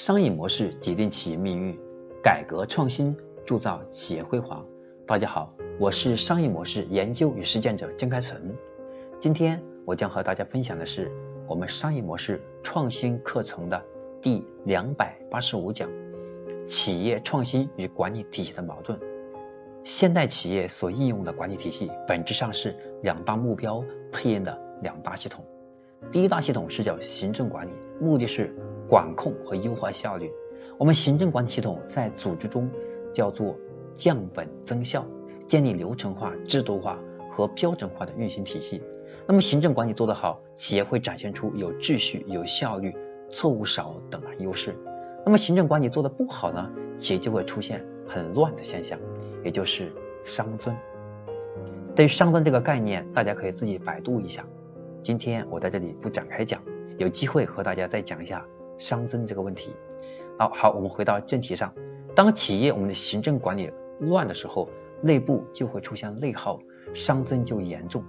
商业模式决定企业命运，改革创新铸造企业辉煌。大家好，我是商业模式研究与实践者江开成。今天我将和大家分享的是我们商业模式创新课程的第两百八十五讲：企业创新与管理体系的矛盾。现代企业所应用的管理体系，本质上是两大目标配应的两大系统。第一大系统是叫行政管理，目的是管控和优化效率。我们行政管理系统在组织中叫做降本增效，建立流程化、制度化和标准化的运行体系。那么行政管理做得好，企业会展现出有秩序、有效率、错误少等优势。那么行政管理做得不好呢，企业就会出现很乱的现象，也就是熵增。对于熵增这个概念，大家可以自己百度一下。今天我在这里不展开讲，有机会和大家再讲一下熵增这个问题。好，好，我们回到正题上。当企业我们的行政管理乱的时候，内部就会出现内耗，熵增就严重。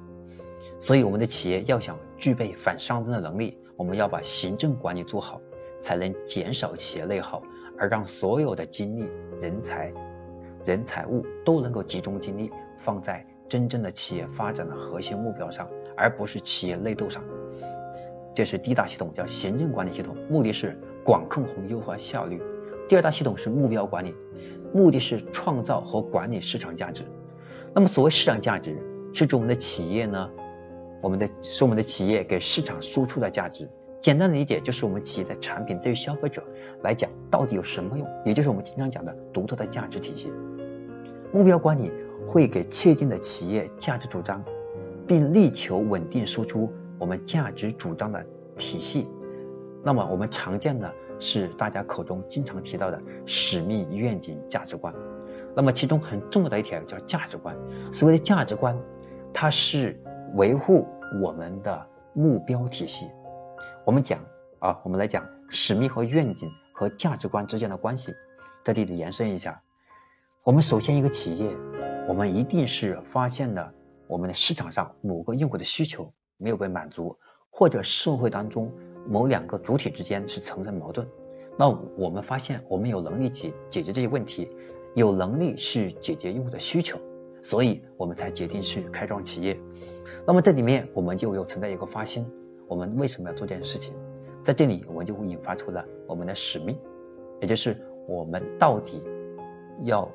所以我们的企业要想具备反熵增的能力，我们要把行政管理做好，才能减少企业内耗，而让所有的精力、人才、人财物都能够集中精力放在真正的企业发展的核心目标上。而不是企业内斗上，这是第一大系统，叫行政管理系统，目的是管控和优化效率。第二大系统是目标管理，目的是创造和管理市场价值。那么所谓市场价值，是指我们的企业呢，我们的是我们的企业给市场输出的价值。简单的理解就是我们企业的产品对于消费者来讲到底有什么用，也就是我们经常讲的独特的价值体系。目标管理会给确定的企业价值主张。并力求稳定输出我们价值主张的体系。那么我们常见的是大家口中经常提到的使命、愿景、价值观。那么其中很重要的一条叫价值观。所谓的价值观，它是维护我们的目标体系。我们讲啊，我们来讲使命和愿景和价值观之间的关系，在这里延伸一下。我们首先一个企业，我们一定是发现了。我们的市场上某个用户的需求没有被满足，或者社会当中某两个主体之间是存在矛盾，那我们发现我们有能力解解决这些问题，有能力去解决用户的需求，所以我们才决定去开创企业。那么这里面我们就有存在一个发心，我们为什么要做这件事情？在这里我们就会引发出了我们的使命，也就是我们到底要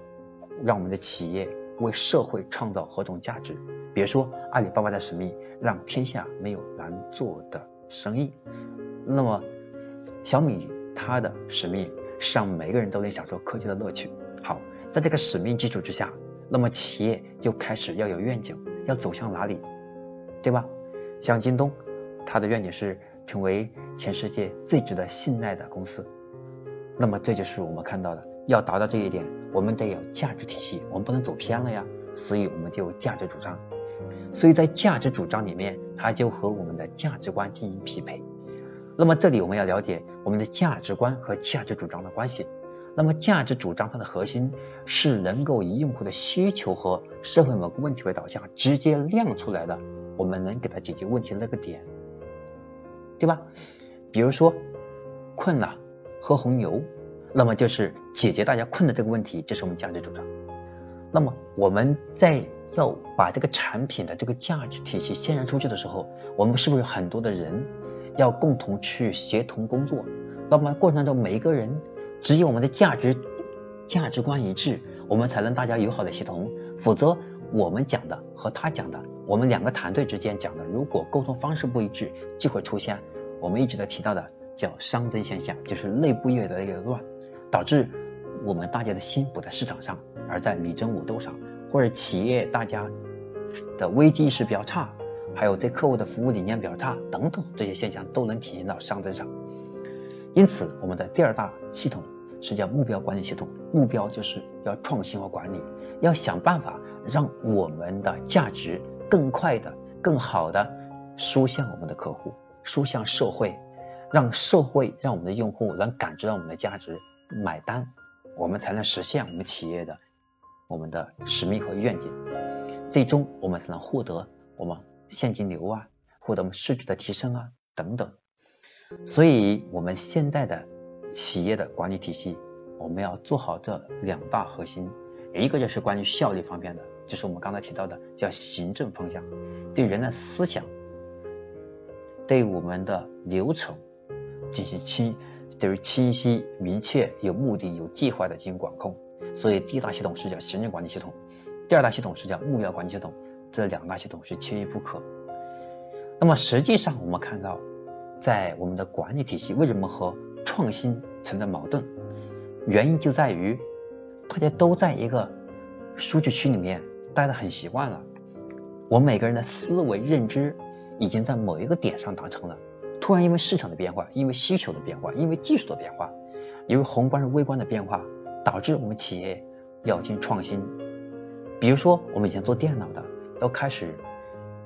让我们的企业为社会创造何种价值？别说阿里巴巴的使命，让天下没有难做的生意。那么小米它的使命是让每个人都能享受科技的乐趣。好，在这个使命基础之下，那么企业就开始要有愿景，要走向哪里，对吧？像京东，它的愿景是成为全世界最值得信赖的公司。那么这就是我们看到的，要达到这一点，我们得有价值体系，我们不能走偏了呀。所以我们就价值主张。所以在价值主张里面，它就和我们的价值观进行匹配。那么这里我们要了解我们的价值观和价值主张的关系。那么价值主张它的核心是能够以用户的需求和社会某个问题为导向，直接亮出来的，我们能给他解决问题的那个点，对吧？比如说困了，喝红牛，那么就是解决大家困的这个问题，这是我们价值主张。那么我们在要把这个产品的这个价值体系宣传出去的时候，我们是不是很多的人要共同去协同工作？那么过程中每一个人只有我们的价值价值观一致，我们才能大家友好的协同。否则我们讲的和他讲的，我们两个团队之间讲的，如果沟通方式不一致，就会出现我们一直在提到的叫熵增现象，就是内部业的一个乱，导致我们大家的心不在市场上，而在你争我斗上。或者企业大家的危机意识比较差，还有对客户的服务理念比较差等等这些现象都能体现到商增上。因此，我们的第二大系统是叫目标管理系统，目标就是要创新和管理，要想办法让我们的价值更快的、更好的输向我们的客户，输向社会，让社会让我们的用户能感知到我们的价值，买单，我们才能实现我们企业的。我们的使命和愿景，最终我们才能获得我们现金流啊，获得我们市值的提升啊等等。所以，我们现在的企业的管理体系，我们要做好这两大核心，一个就是关于效率方面的，就是我们刚才提到的叫行政方向，对人的思想，对我们的流程进行清，就是清晰、明确、有目的、有计划的进行管控。所以第一大系统是叫行政管理系统，第二大系统是叫目标管理系统，这两大系统是缺一不可。那么实际上我们看到，在我们的管理体系为什么和创新存在矛盾？原因就在于大家都在一个数据区里面待得很习惯了，我们每个人的思维认知已经在某一个点上达成了，突然因为市场的变化，因为需求的变化，因为技术的变化，因为宏观和微观的变化。导致我们企业要进行创新，比如说我们以前做电脑的，要开始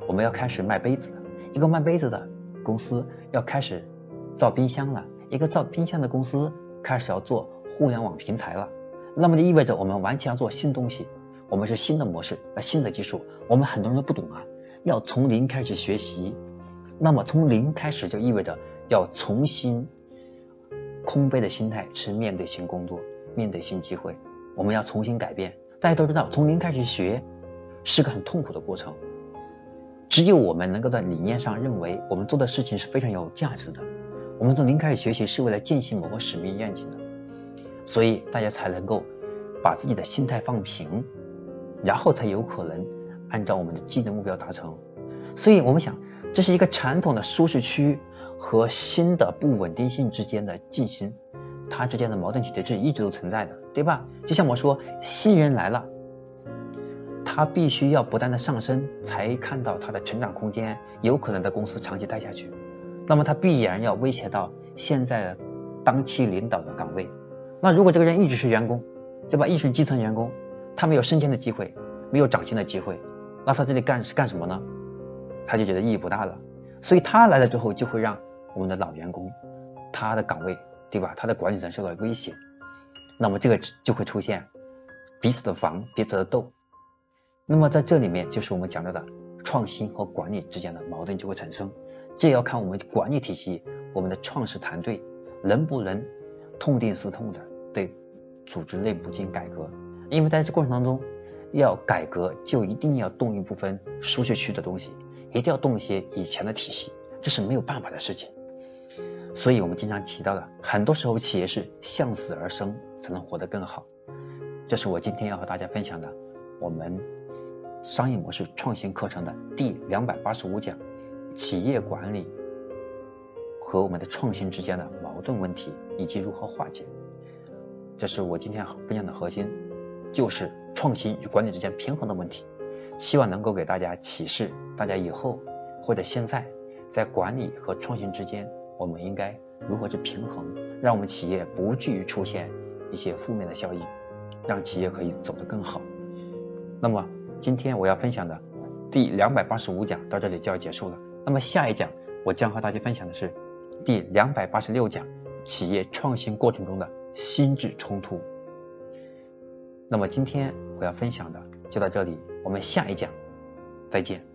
我们要开始卖杯子了，一个卖杯子的公司要开始造冰箱了，一个造冰箱的公司开始要做互联网平台了，那么就意味着我们完全要做新东西，我们是新的模式，那新的技术，我们很多人都不懂啊，要从零开始学习，那么从零开始就意味着要重新空杯的心态去面对新工作。面对新机会，我们要重新改变。大家都知道，从零开始学是个很痛苦的过程。只有我们能够在理念上认为我们做的事情是非常有价值的，我们从零开始学习是为了践行某个使命愿景的，所以大家才能够把自己的心态放平，然后才有可能按照我们的技能目标达成。所以我们想，这是一个传统的舒适区和新的不稳定性之间的进行。他之间的矛盾体是一直都存在的，对吧？就像我说，新人来了，他必须要不断的上升，才看到他的成长空间，有可能在公司长期待下去。那么他必然要威胁到现在的当期领导的岗位。那如果这个人一直是员工，对吧？一直是基层员工，他没有升迁的机会，没有涨薪的机会，那他这里干是干什么呢？他就觉得意义不大了。所以他来了之后，就会让我们的老员工他的岗位。对吧？他的管理层受到威胁，那么这个就会出现彼此的防、彼此的斗。那么在这里面，就是我们讲到的创新和管理之间的矛盾就会产生。这要看我们管理体系、我们的创始团队能不能痛定思痛的对组织内部进行改革。因为在这过程当中，要改革就一定要动一部分舒适区的东西，一定要动一些以前的体系，这是没有办法的事情。所以我们经常提到的，很多时候企业是向死而生，才能活得更好。这是我今天要和大家分享的我们商业模式创新课程的第两百八十五讲：企业管理和我们的创新之间的矛盾问题以及如何化解。这是我今天分享的核心，就是创新与管理之间平衡的问题。希望能够给大家启示，大家以后或者现在在管理和创新之间。我们应该如何去平衡，让我们企业不至于出现一些负面的效应，让企业可以走得更好。那么今天我要分享的第两百八十五讲到这里就要结束了。那么下一讲我将和大家分享的是第两百八十六讲企业创新过程中的心智冲突。那么今天我要分享的就到这里，我们下一讲再见。